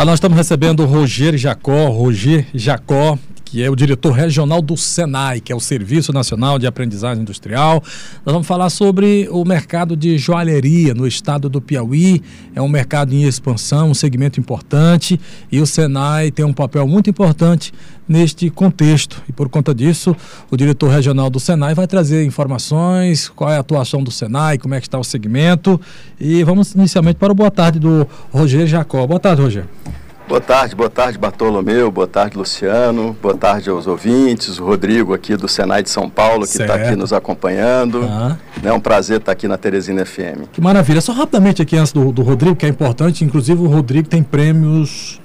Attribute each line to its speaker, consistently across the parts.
Speaker 1: Ah, nós estamos recebendo o Roger Jacó, Roger Jacó, que é o diretor regional do SENAI, que é o Serviço Nacional de Aprendizagem Industrial. Nós vamos falar sobre o mercado de joalheria no estado do Piauí. É um mercado em expansão, um segmento importante, e o SENAI tem um papel muito importante neste contexto. E por conta disso, o diretor regional do Senai vai trazer informações, qual é a atuação do Senai, como é que está o segmento. E vamos inicialmente para o boa tarde do Roger Jacó. Boa tarde, Roger.
Speaker 2: Boa tarde, boa tarde Bartolomeu, boa tarde Luciano, boa tarde aos ouvintes, o Rodrigo aqui do Senai de São Paulo que está aqui nos acompanhando. Ah. É um prazer estar aqui na Teresina FM.
Speaker 1: Que maravilha. Só rapidamente aqui antes do, do Rodrigo, que é importante, inclusive o Rodrigo tem prêmios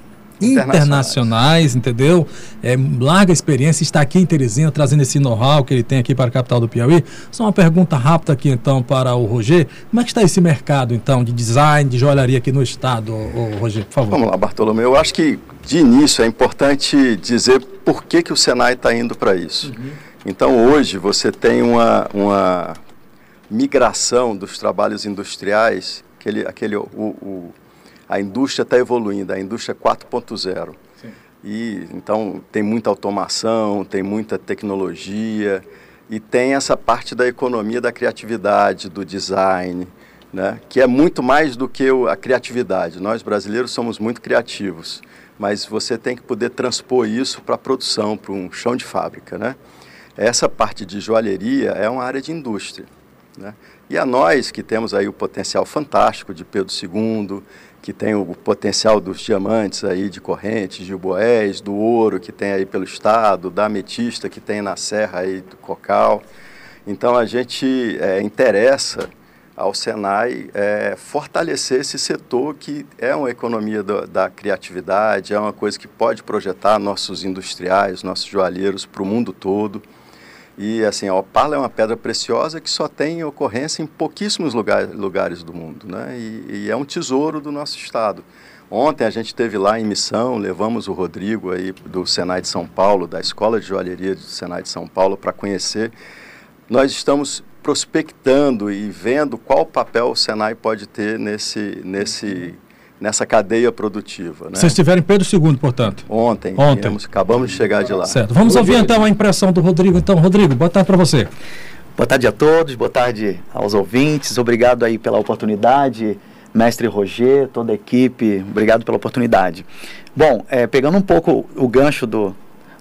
Speaker 1: internacionais, entendeu? É, larga experiência, está aqui em Teresina trazendo esse know-how que ele tem aqui para a capital do Piauí. Só uma pergunta rápida aqui então para o Roger. Como é que está esse mercado então de design, de joalharia aqui no estado, o, Roger, por favor?
Speaker 2: Vamos lá, Bartolomeu. Eu acho que de início é importante dizer por que, que o Senai está indo para isso. Uhum. Então hoje você tem uma, uma migração dos trabalhos industriais, aquele, aquele o, o a indústria está evoluindo, a indústria 4.0. E então tem muita automação, tem muita tecnologia e tem essa parte da economia da criatividade, do design, né? que é muito mais do que a criatividade. Nós brasileiros somos muito criativos, mas você tem que poder transpor isso para a produção, para um chão de fábrica. Né? Essa parte de joalheria é uma área de indústria. Né? E a nós que temos aí o potencial fantástico de Pedro II, que tem o potencial dos diamantes aí de correntes, de boés, do ouro que tem aí pelo estado, da ametista que tem na serra aí do Cocal. Então a gente é, interessa ao Senai é, fortalecer esse setor que é uma economia do, da criatividade, é uma coisa que pode projetar nossos industriais, nossos joalheiros para o mundo todo. E assim, a opala é uma pedra preciosa que só tem ocorrência em pouquíssimos lugar, lugares do mundo, né? E, e, é um tesouro do nosso estado. Ontem a gente esteve lá em missão, levamos o Rodrigo aí do Senai de São Paulo, da Escola de Joalheria do Senai de São Paulo, para conhecer. Nós estamos prospectando e vendo qual papel o Senai pode ter nesse, nesse nessa cadeia produtiva. Né?
Speaker 1: Vocês estiveram em Pedro II, portanto?
Speaker 2: Ontem. Ontem. Viemos, acabamos de chegar de lá.
Speaker 1: Certo. Vamos ouvir então a impressão do Rodrigo. Então, Rodrigo, boa tarde para você.
Speaker 3: Boa tarde a todos, boa tarde aos ouvintes. Obrigado aí pela oportunidade, mestre Roger, toda a equipe, obrigado pela oportunidade. Bom, é, pegando um pouco o gancho do,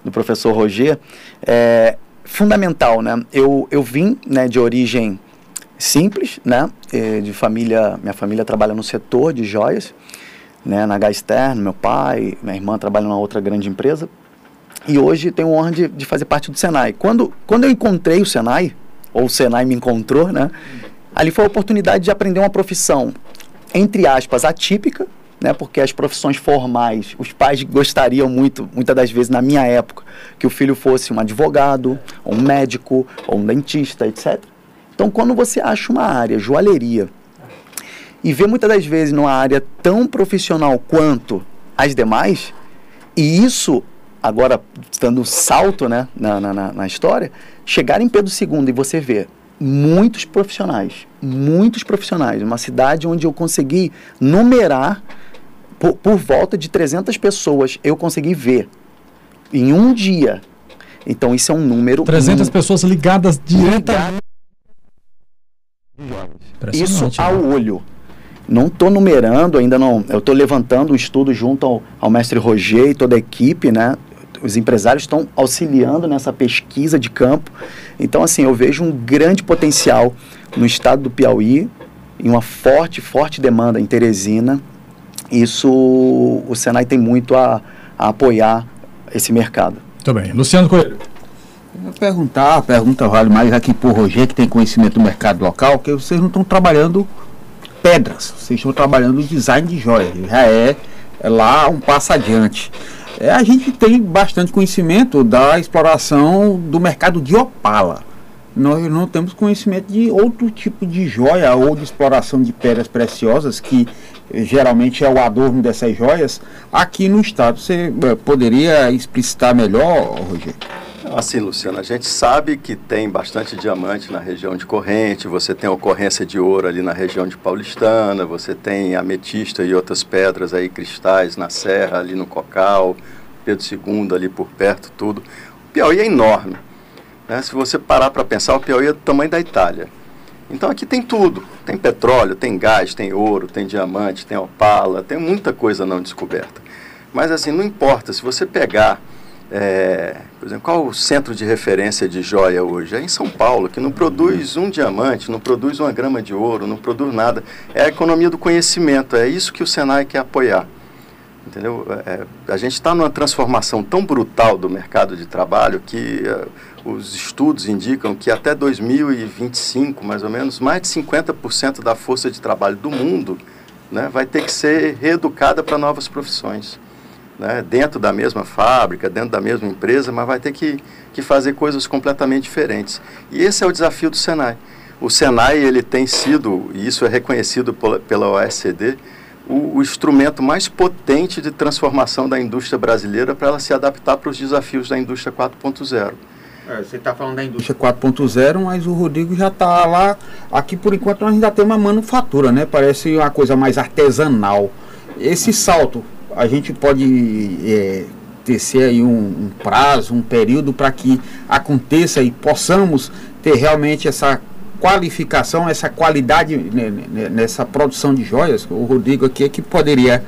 Speaker 3: do professor Roger, é fundamental, né? Eu, eu vim né, de origem simples, né? De família, minha família trabalha no setor de joias, né? Na Gaster, meu pai, minha irmã trabalha numa outra grande empresa. E hoje tenho honra de, de fazer parte do Senai. Quando, quando eu encontrei o Senai, ou o Senai me encontrou, né? Ali foi a oportunidade de aprender uma profissão, entre aspas, atípica, né? Porque as profissões formais, os pais gostariam muito, muitas das vezes na minha época, que o filho fosse um advogado, ou um médico, ou um dentista, etc. Então, quando você acha uma área, joalheria, e vê muitas das vezes numa área tão profissional quanto as demais, e isso, agora dando salto né, na, na, na história, chegar em Pedro II e você ver muitos profissionais, muitos profissionais, uma cidade onde eu consegui numerar por, por volta de 300 pessoas, eu consegui ver em um dia. Então, isso é um número.
Speaker 1: 300 um, pessoas ligadas diretamente
Speaker 3: isso ao né? olho. Não estou numerando, ainda não. Eu estou levantando um estudo junto ao, ao mestre Roger e toda a equipe, né? Os empresários estão auxiliando nessa pesquisa de campo. Então, assim, eu vejo um grande potencial no estado do Piauí e uma forte, forte demanda em Teresina. Isso o Senai tem muito a, a apoiar esse mercado.
Speaker 1: Muito bem. Luciano Coelho.
Speaker 4: Vou perguntar, a pergunta vale mais aqui o Roger, que tem conhecimento do mercado local, que vocês não estão trabalhando pedras, vocês estão trabalhando design de joias, já é, é lá um passo adiante. É, a gente tem bastante conhecimento da exploração do mercado de opala. Nós não temos conhecimento de outro tipo de joia ou de exploração de pedras preciosas, que geralmente é o adorno dessas joias, aqui no estado. Você eh, poderia explicitar melhor, Rogério?
Speaker 2: Assim, Luciano, a gente sabe que tem bastante diamante na região de Corrente, você tem ocorrência de ouro ali na região de Paulistana, você tem ametista e outras pedras aí, cristais na Serra, ali no Cocal, Pedro II ali por perto, tudo. O Piauí é enorme. Né? Se você parar para pensar, o Piauí é do tamanho da Itália. Então aqui tem tudo. Tem petróleo, tem gás, tem ouro, tem diamante, tem opala, tem muita coisa não descoberta. Mas assim, não importa, se você pegar é, por exemplo, qual o centro de referência de joia hoje? É em São Paulo, que não produz um diamante, não produz uma grama de ouro, não produz nada. É a economia do conhecimento, é isso que o Senai quer apoiar. Entendeu? É, a gente está numa transformação tão brutal do mercado de trabalho que é, os estudos indicam que até 2025, mais ou menos, mais de 50% da força de trabalho do mundo né, vai ter que ser reeducada para novas profissões né, dentro da mesma fábrica, dentro da mesma empresa, mas vai ter que, que fazer coisas completamente diferentes. E esse é o desafio do Senai. O Senai ele tem sido, e isso é reconhecido pela, pela OECD, o, o, instrumento mais potente de transformação da indústria brasileira para ela se adaptar para os desafios da indústria 4.0.
Speaker 4: É, você está falando da indústria 4.0, mas o Rodrigo já está lá. Aqui por enquanto nós ainda temos uma manufatura, né? Parece uma coisa mais artesanal. Esse salto a gente pode é, tecer aí um, um prazo, um período para que aconteça e possamos ter realmente essa qualificação, essa qualidade nessa produção de joias? O Rodrigo aqui é que poderia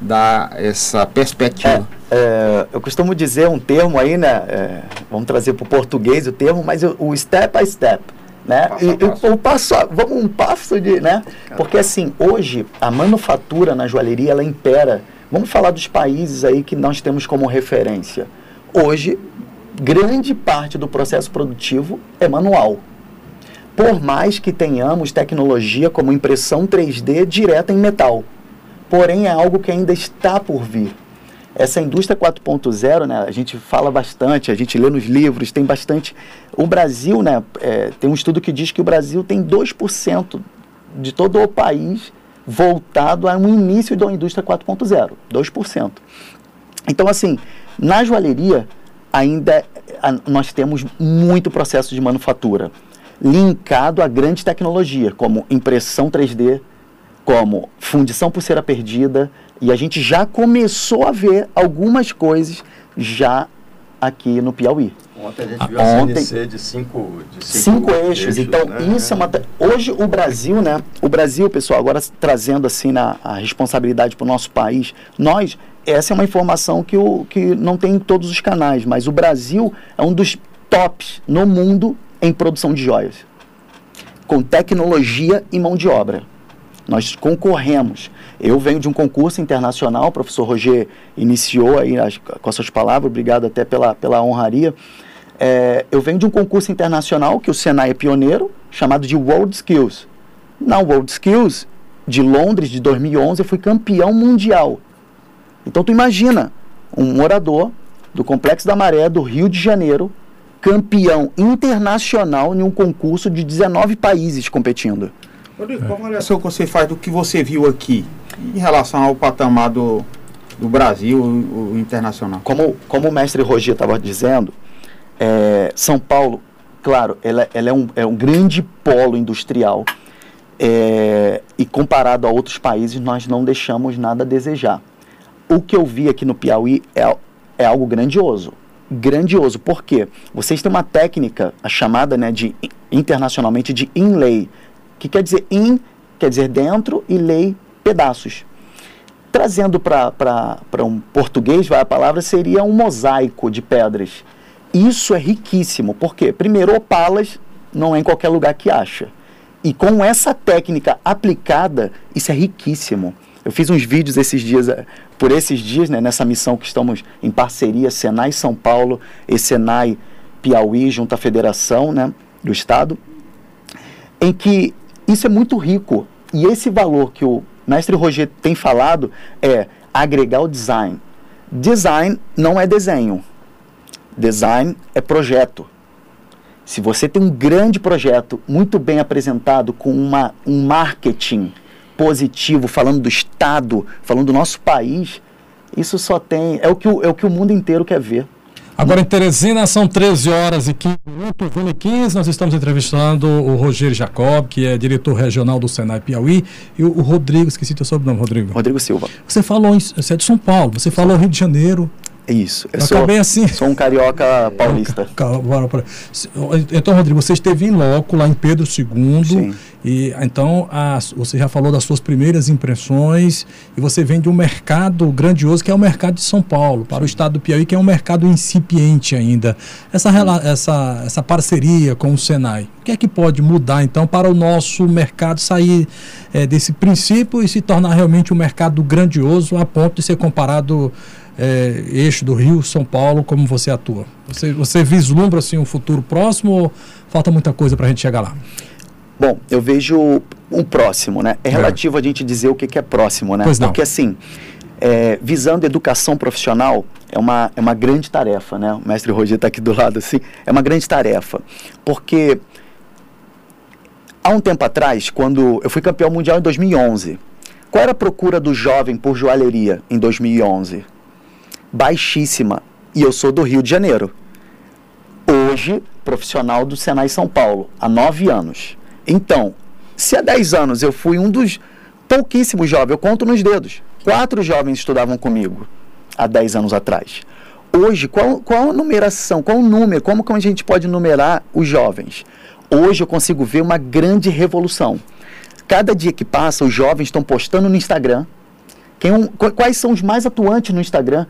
Speaker 4: dar essa perspectiva.
Speaker 3: É, é, eu costumo dizer um termo aí, né? É, vamos trazer para o português o termo, mas o, o step by step. Né? Passo e, passo. O, o passo, vamos um passo de, né? Porque assim, hoje a manufatura na joalheria ela impera Vamos falar dos países aí que nós temos como referência. Hoje, grande parte do processo produtivo é manual. Por mais que tenhamos tecnologia como impressão 3D direta em metal. Porém, é algo que ainda está por vir. Essa indústria 4.0, né, a gente fala bastante, a gente lê nos livros, tem bastante. O Brasil, né, é, tem um estudo que diz que o Brasil tem 2% de todo o país voltado a um início da indústria 4.0, 2%. Então, assim, na joalheria, ainda nós temos muito processo de manufatura linkado a grande tecnologia, como impressão 3D, como fundição por cera perdida, e a gente já começou a ver algumas coisas já aqui no Piauí.
Speaker 2: Ontem a gente viu a Ontem, CNC de cinco, de
Speaker 3: cinco, cinco eixos. eixos. Então, né? isso é uma. Hoje o Brasil, né? O Brasil, pessoal, agora trazendo assim na, a responsabilidade para o nosso país, nós, essa é uma informação que, o, que não tem em todos os canais, mas o Brasil é um dos tops no mundo em produção de joias. Com tecnologia e mão de obra. Nós concorremos. Eu venho de um concurso internacional, o professor Roger iniciou aí as, com as suas palavras, obrigado até pela, pela honraria. É, eu venho de um concurso internacional que o Senai é pioneiro, chamado de World Skills. Na World Skills de Londres, de 2011, eu fui campeão mundial. Então tu imagina, um morador do Complexo da Maré, do Rio de Janeiro, campeão internacional em um concurso de 19 países competindo.
Speaker 4: Rodrigo, qual a avaliação que você faz do que você viu aqui em relação ao patamar do, do Brasil, o, o internacional?
Speaker 3: Como, como o mestre Roger estava dizendo, é, São Paulo, claro, ela, ela é, um, é um grande polo industrial. É, e comparado a outros países, nós não deixamos nada a desejar. O que eu vi aqui no Piauí é, é algo grandioso. Grandioso, por quê? Vocês têm uma técnica, a chamada né, de internacionalmente de inlay, que quer dizer in, quer dizer dentro, e lei, pedaços. Trazendo para um português, vai a palavra, seria um mosaico de pedras. Isso é riquíssimo, porque, primeiro, opalas não é em qualquer lugar que acha. E com essa técnica aplicada, isso é riquíssimo. Eu fiz uns vídeos esses dias, eh, por esses dias, né, nessa missão que estamos em parceria, Senai São Paulo e Senai Piauí, junto à Federação né, do Estado, em que isso é muito rico. E esse valor que o mestre Roger tem falado é agregar o design. Design não é desenho. Design é projeto. Se você tem um grande projeto muito bem apresentado, com uma, um marketing positivo, falando do Estado, falando do nosso país, isso só tem. É o que o, é o, que o mundo inteiro quer ver.
Speaker 1: Agora em Teresina são 13 horas e 15 minutos, 1 e 15, nós estamos entrevistando o Rogério Jacob, que é diretor regional do Senai Piauí, e o, Rodrigo, esqueci teu sobrenome, Rodrigo.
Speaker 3: Rodrigo Silva.
Speaker 1: Você falou, em, você é de São Paulo, você falou Rio de Janeiro,
Speaker 3: Isso. Eu,
Speaker 1: Eu
Speaker 3: sou,
Speaker 1: acabei assim.
Speaker 3: sou um carioca paulista.
Speaker 1: Bora. Se- Então, Rodrigo, você esteve em loco lá em Pedro II
Speaker 3: Sim.
Speaker 1: e então você já falou das suas primeiras impressões e você vem de um mercado grandioso que é o mercado de São Paulo para o estado do Piauí que é um mercado incipiente ainda. Essa essa essa parceria com o Senai, o que é que pode mudar então para o nosso mercado sair eh, desse princípio e se tornar realmente um mercado grandioso a ponto de ser comparado é, eixo do Rio, São Paulo, como você atua? Você, você vislumbra assim um futuro próximo ou falta muita coisa para a gente chegar lá?
Speaker 3: Bom, eu vejo um próximo, né? É relativo a gente dizer o que, que é próximo, né? Porque assim, é, visando educação profissional é uma, é uma grande tarefa, né? O mestre Roger está aqui do lado assim, é uma grande tarefa, porque há um tempo atrás, quando eu fui campeão mundial em 2011, qual era a procura do jovem por joalheria em 2011? Baixíssima. E eu sou do Rio de Janeiro. Hoje, profissional do Senai São Paulo, há nove anos. Então, se há 10 anos eu fui um dos pouquíssimos jovens, eu conto nos dedos, quatro jovens estudavam comigo há 10 anos atrás. Hoje, qual, qual a numeração, qual o número, como que a gente pode numerar os jovens? Hoje eu consigo ver uma grande revolução. Cada dia que passa, os jovens estão postando no Instagram. Quem, qu- quais são os mais atuantes no Instagram?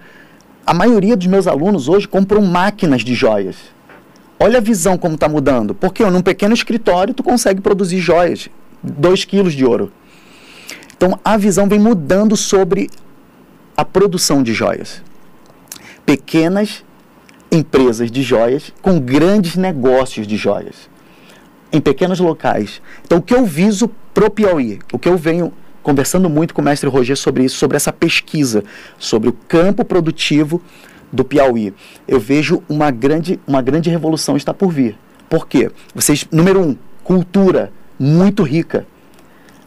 Speaker 3: A maioria dos meus alunos hoje compram máquinas de joias. Olha a visão como está mudando. Porque num pequeno escritório tu consegue produzir joias, 2 quilos de ouro. Então a visão vem mudando sobre a produção de joias. Pequenas empresas de joias com grandes negócios de joias em pequenos locais. Então, o que eu viso pro Piauí, o que eu venho conversando muito com o mestre Roger sobre isso, sobre essa pesquisa, sobre o campo produtivo do Piauí. Eu vejo uma grande, uma grande revolução está por vir. Por quê? Vocês, número um, cultura muito rica.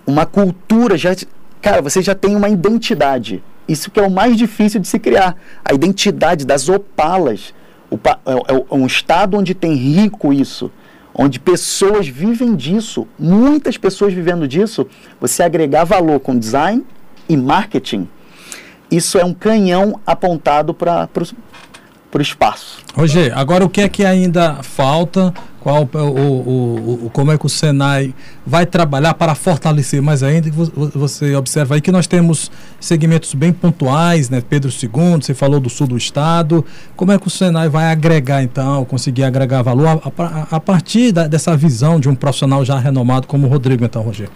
Speaker 3: Uma cultura já. Cara, você já tem uma identidade. Isso que é o mais difícil de se criar. A identidade das opalas. O é, é- é um estado onde tem rico isso onde pessoas vivem disso, muitas pessoas vivendo disso, você agregar valor com design e marketing, isso é um canhão apontado para o espaço.
Speaker 1: Roger, agora o que é que ainda falta? Qual o, o, o- como é que o Senai vai trabalhar para fortalecer mais ainda? Vo- vo- Você observa aí que nós temos segmentos bem pontuais, né? Pedro II, você falou do sul do estado. Como é que o Senai vai agregar então, conseguir agregar valor a, a- a partir da- dessa visão de um profissional já renomado como o Rodrigo, então, Roger?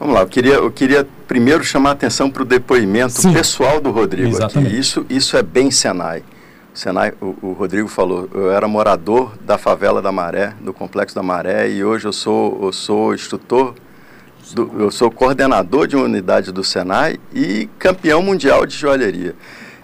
Speaker 2: Vamos lá, eu queria, eu queria primeiro chamar a atenção para o depoimento
Speaker 1: Sim.
Speaker 2: pessoal do Rodrigo
Speaker 1: Exatamente.
Speaker 2: aqui. Isso, isso é bem Senai. Senai, o, o Rodrigo falou, eu era morador da favela da Maré, do Complexo da Maré, e hoje eu sou, eu sou instrutor, do- eu sou coordenador de uma unidade do Senai e campeão mundial de joalheria.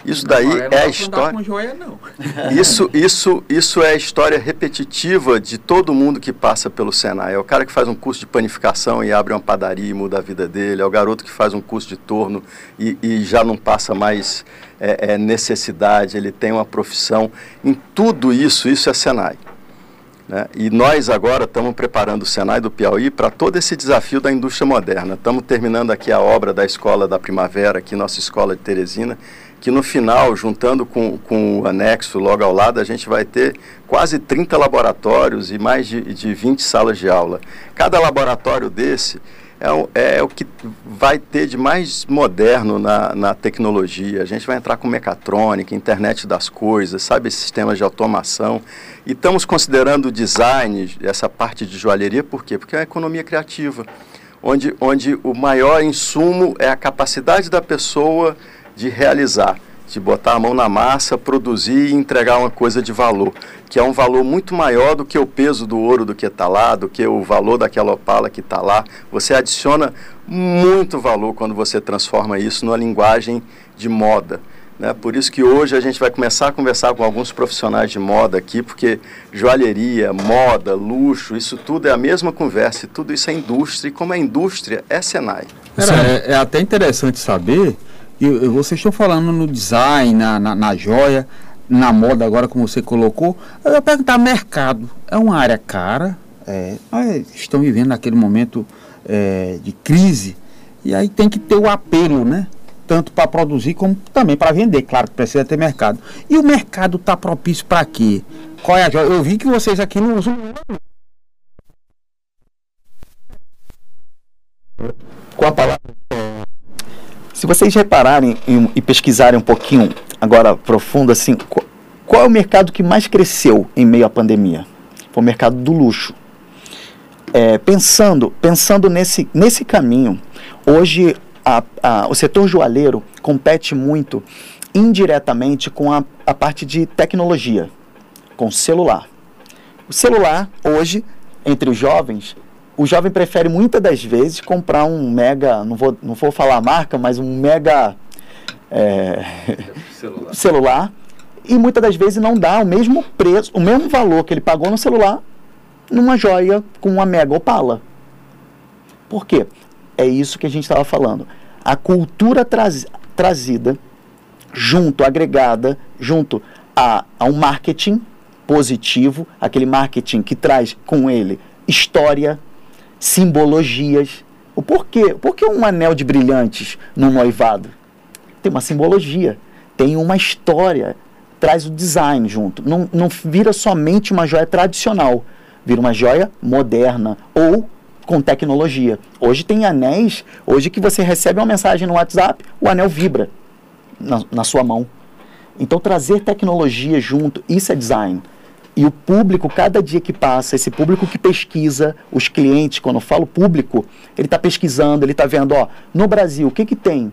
Speaker 2: Isso daí é a história.
Speaker 4: com joia, não.
Speaker 2: Isso, isso, isso é a história repetitiva de todo mundo que passa pelo Senai. É o cara que faz um curso de panificação e abre uma padaria e muda a vida dele. É o garoto que faz um curso de torno e, e já não passa mais é, é, necessidade. Ele tem uma profissão. Em tudo isso, isso é Senai. né? E nós agora estamos preparando o Senai do Piauí para todo esse desafio da indústria moderna. Estamos terminando aqui a obra da Escola da Primavera, aqui nossa escola de Teresina, que no final, juntando com, com o anexo logo ao lado, a gente vai ter quase 30 laboratórios e mais de, de 20 salas de aula. Cada laboratório desse é o, é o que vai ter de mais moderno na, na tecnologia. A gente vai entrar com mecatrônica, internet das coisas, sabe, sistemas de automação. E estamos considerando o design, essa parte de joalheria, por quê? Porque é uma economia criativa, onde, onde o maior insumo é a capacidade da pessoa de realizar, de botar a mão na massa, produzir e entregar uma coisa de valor, que é um valor muito maior do que o peso do ouro do que está lá, do que o valor daquela opala que está lá. Você adiciona muito valor quando você transforma isso numa linguagem de moda. Né? Por isso que hoje a gente vai começar a conversar com alguns profissionais de moda aqui, porque joalheria, moda, luxo, isso tudo é a mesma conversa, e tudo isso é indústria, e como é indústria, é Senai.
Speaker 4: É, é até interessante saber, e e vocês estão falando no design, na, na, na joia, na moda agora, como você colocou. Eu ia perguntar, mercado, é uma área cara, é, estão vivendo naquele momento é, de crise, e aí tem que ter o apelo, né? Tanto para produzir como também para vender, claro que precisa ter mercado. E o mercado está propício para quê? Qual é a Eu vi que vocês aqui não usam.
Speaker 3: Com a palavra. Vocês repararem e pesquisarem um pouquinho, agora profundo, assim, qual é o mercado que mais cresceu em meio à pandemia? Foi o mercado do luxo. É, pensando pensando nesse, nesse caminho, hoje a, a, o setor joalheiro compete muito indiretamente com a, a parte de tecnologia, com celular. O celular, hoje, entre os jovens, o jovem prefere muitas das vezes comprar um mega, não vou, não vou falar a marca, mas um mega é, celular. celular e muitas das vezes não dá o mesmo preço, o mesmo valor que ele pagou no celular numa joia com uma mega opala. Por quê? É isso que a gente estava falando. A cultura traz, trazida junto, agregada, junto a, a um marketing positivo, aquele marketing que traz com ele história, simbologias. O porquê? Por que um anel de brilhantes no noivado? Tem uma simbologia, tem uma história, traz o design junto. Não, não vira somente uma joia tradicional, vira uma joia moderna ou com tecnologia. Hoje tem anéis, hoje que você recebe uma mensagem no WhatsApp, o anel vibra na, na sua mão. Então trazer tecnologia junto, isso é design. E o público, cada dia que passa, esse público que pesquisa, os clientes, quando eu falo público, ele está pesquisando, ele está vendo, ó, no Brasil, o que, que tem?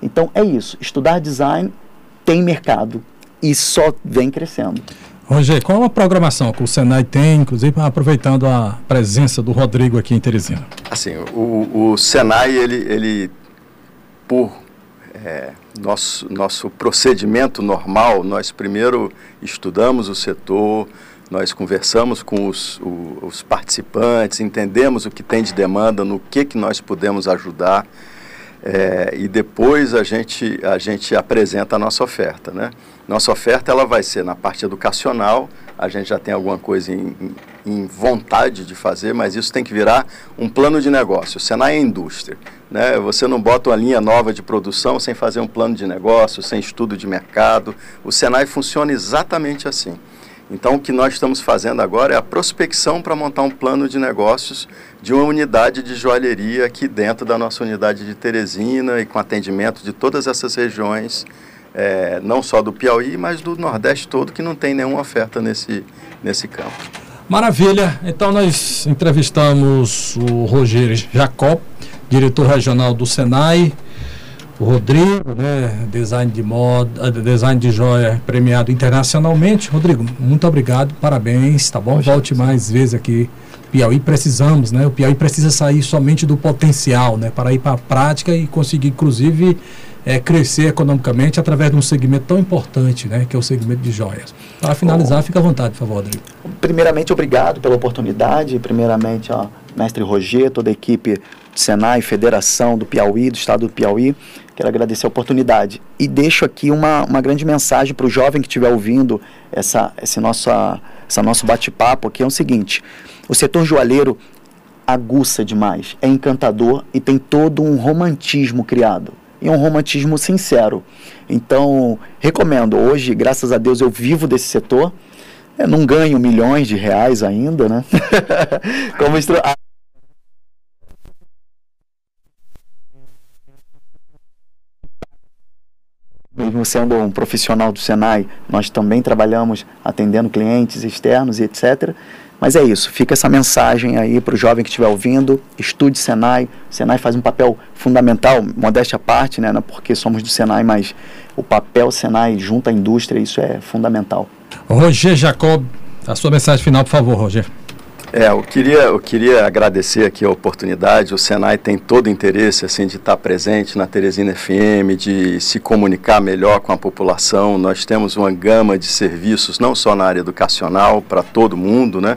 Speaker 3: Então é isso, estudar design tem mercado, e só vem crescendo.
Speaker 1: Roger, qual a programação que o Senai tem, inclusive aproveitando a presença do Rodrigo aqui em Teresina?
Speaker 2: Assim, o, o Senai, ele, ele por é, nosso, nosso procedimento normal, nós primeiro estudamos o setor, nós conversamos com os, os participantes, entendemos o que tem de demanda, no que, que nós podemos ajudar, é, e depois a gente, a gente apresenta a nossa oferta, né? Nossa oferta ela vai ser na parte educacional, a gente já tem alguma coisa em, em, vontade de fazer, mas isso tem que virar um plano de negócio. O Senai é indústria. Né? Você não bota uma linha nova de produção sem fazer um plano de negócio, sem estudo de mercado. O Senai funciona exatamente assim. Então, o que nós estamos fazendo agora é a prospecção para montar um plano de negócios de uma unidade de joalheria aqui dentro da nossa unidade de Teresina e com atendimento de todas essas regiões é, não só do Piauí, mas do Nordeste todo, que não tem nenhuma oferta nesse, nesse campo.
Speaker 1: Maravilha. Então nós entrevistamos o Rogério Jacob, diretor regional do Senai, o Rodrigo, né, design de moda, design de joia premiado internacionalmente. Rodrigo, muito obrigado, parabéns, tá bom? Volte mais vezes aqui. Piauí precisamos, né? O Piauí precisa sair somente do potencial, né? Para ir para a prática e conseguir, inclusive, é, crescer economicamente através de um segmento tão importante, né, que é o segmento de joias. Para finalizar, Bom, fica à vontade, por favor, Rodrigo.
Speaker 3: Primeiramente, obrigado pela oportunidade. Primeiramente, ó, mestre Roger, toda a equipe do Senai, Federação do Piauí, do Estado do Piauí. Quero agradecer a oportunidade. E deixo aqui uma, uma grande mensagem para o jovem que estiver ouvindo essa, esse nossa, essa nosso bate-papo, que é o seguinte: o setor joalheiro aguça demais, é encantador e tem todo um romantismo criado e um romantismo sincero. Então, recomendo. Hoje, graças a Deus, eu vivo desse setor. Eu não ganho milhões de reais ainda, né? Como instru... Mesmo sendo um profissional do Senai, nós também trabalhamos atendendo clientes externos e etc. Mas é isso, fica essa mensagem aí para o jovem que estiver ouvindo, estude Senai, o Senai faz um papel fundamental, modéstia à parte, né, é porque somos do Senai, mas o papel Senai junto à indústria, isso é fundamental.
Speaker 1: Roger Jacob, a sua mensagem final, por favor, Roger.
Speaker 2: É, eu queria, eu queria agradecer aqui a oportunidade. O Senai tem todo o interesse assim, de estar presente na Teresina FM, de se comunicar melhor com a população. Nós temos uma gama de serviços, não só na área educacional, para todo mundo, né?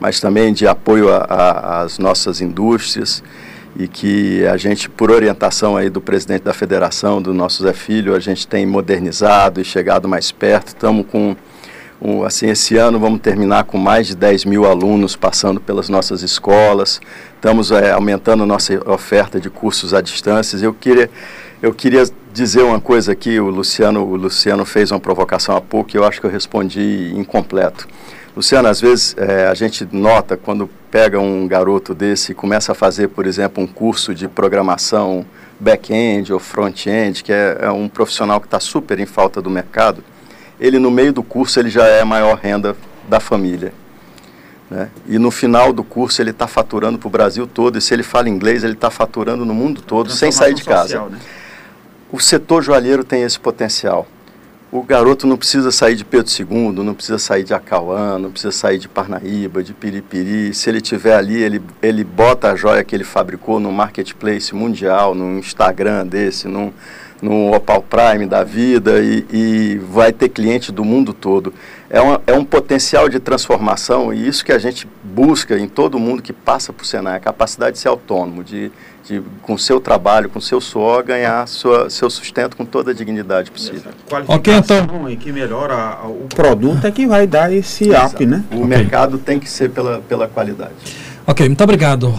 Speaker 2: mas também de apoio às nossas indústrias. e que a gente, por orientação aí do presidente da federação, do nosso Zé Filho, a gente tem modernizado e chegado mais perto. Estamos com, assim, esse ano vamos terminar com mais de 10 mil alunos passando pelas nossas escolas. Estamos é, aumentando nossa oferta de cursos à distância. Eu queria, eu queria dizer uma coisa aqui, o Luciano, o Luciano fez uma provocação há pouco e eu acho que eu respondi incompleto. Luciano, às vezes é, a gente nota quando pega um garoto desse e começa a fazer, por exemplo, um curso de programação back-end ou front-end, que é, é, um profissional que está super em falta do mercado, ele no meio do curso ele já é a maior renda da família. Né? E no final do curso ele está faturando para o Brasil todo, e se ele fala inglês, ele está faturando no mundo todo, sem sair de casa. Social, né? O setor joalheiro tem esse potencial o garoto não precisa sair de Pedro II, não precisa sair de Acauã, não precisa sair de Parnaíba, de Piripiri. Se ele estiver ali, ele, ele bota a joia que ele fabricou no marketplace mundial, no Instagram desse, num, no Opal Prime da vida e, e, vai ter cliente do mundo todo. É, uma, é um potencial de transformação e isso que a gente busca em todo mundo que passa por Senai, a capacidade de ser autônomo, de, de com seu trabalho, com seu suor, ganhar sua, seu sustento com toda a dignidade possível.
Speaker 4: Ok, então. E que melhora o produto é que vai dar esse Exato. up, né?
Speaker 2: O okay. mercado tem que ser pela, pela qualidade.
Speaker 1: Ok, muito obrigado.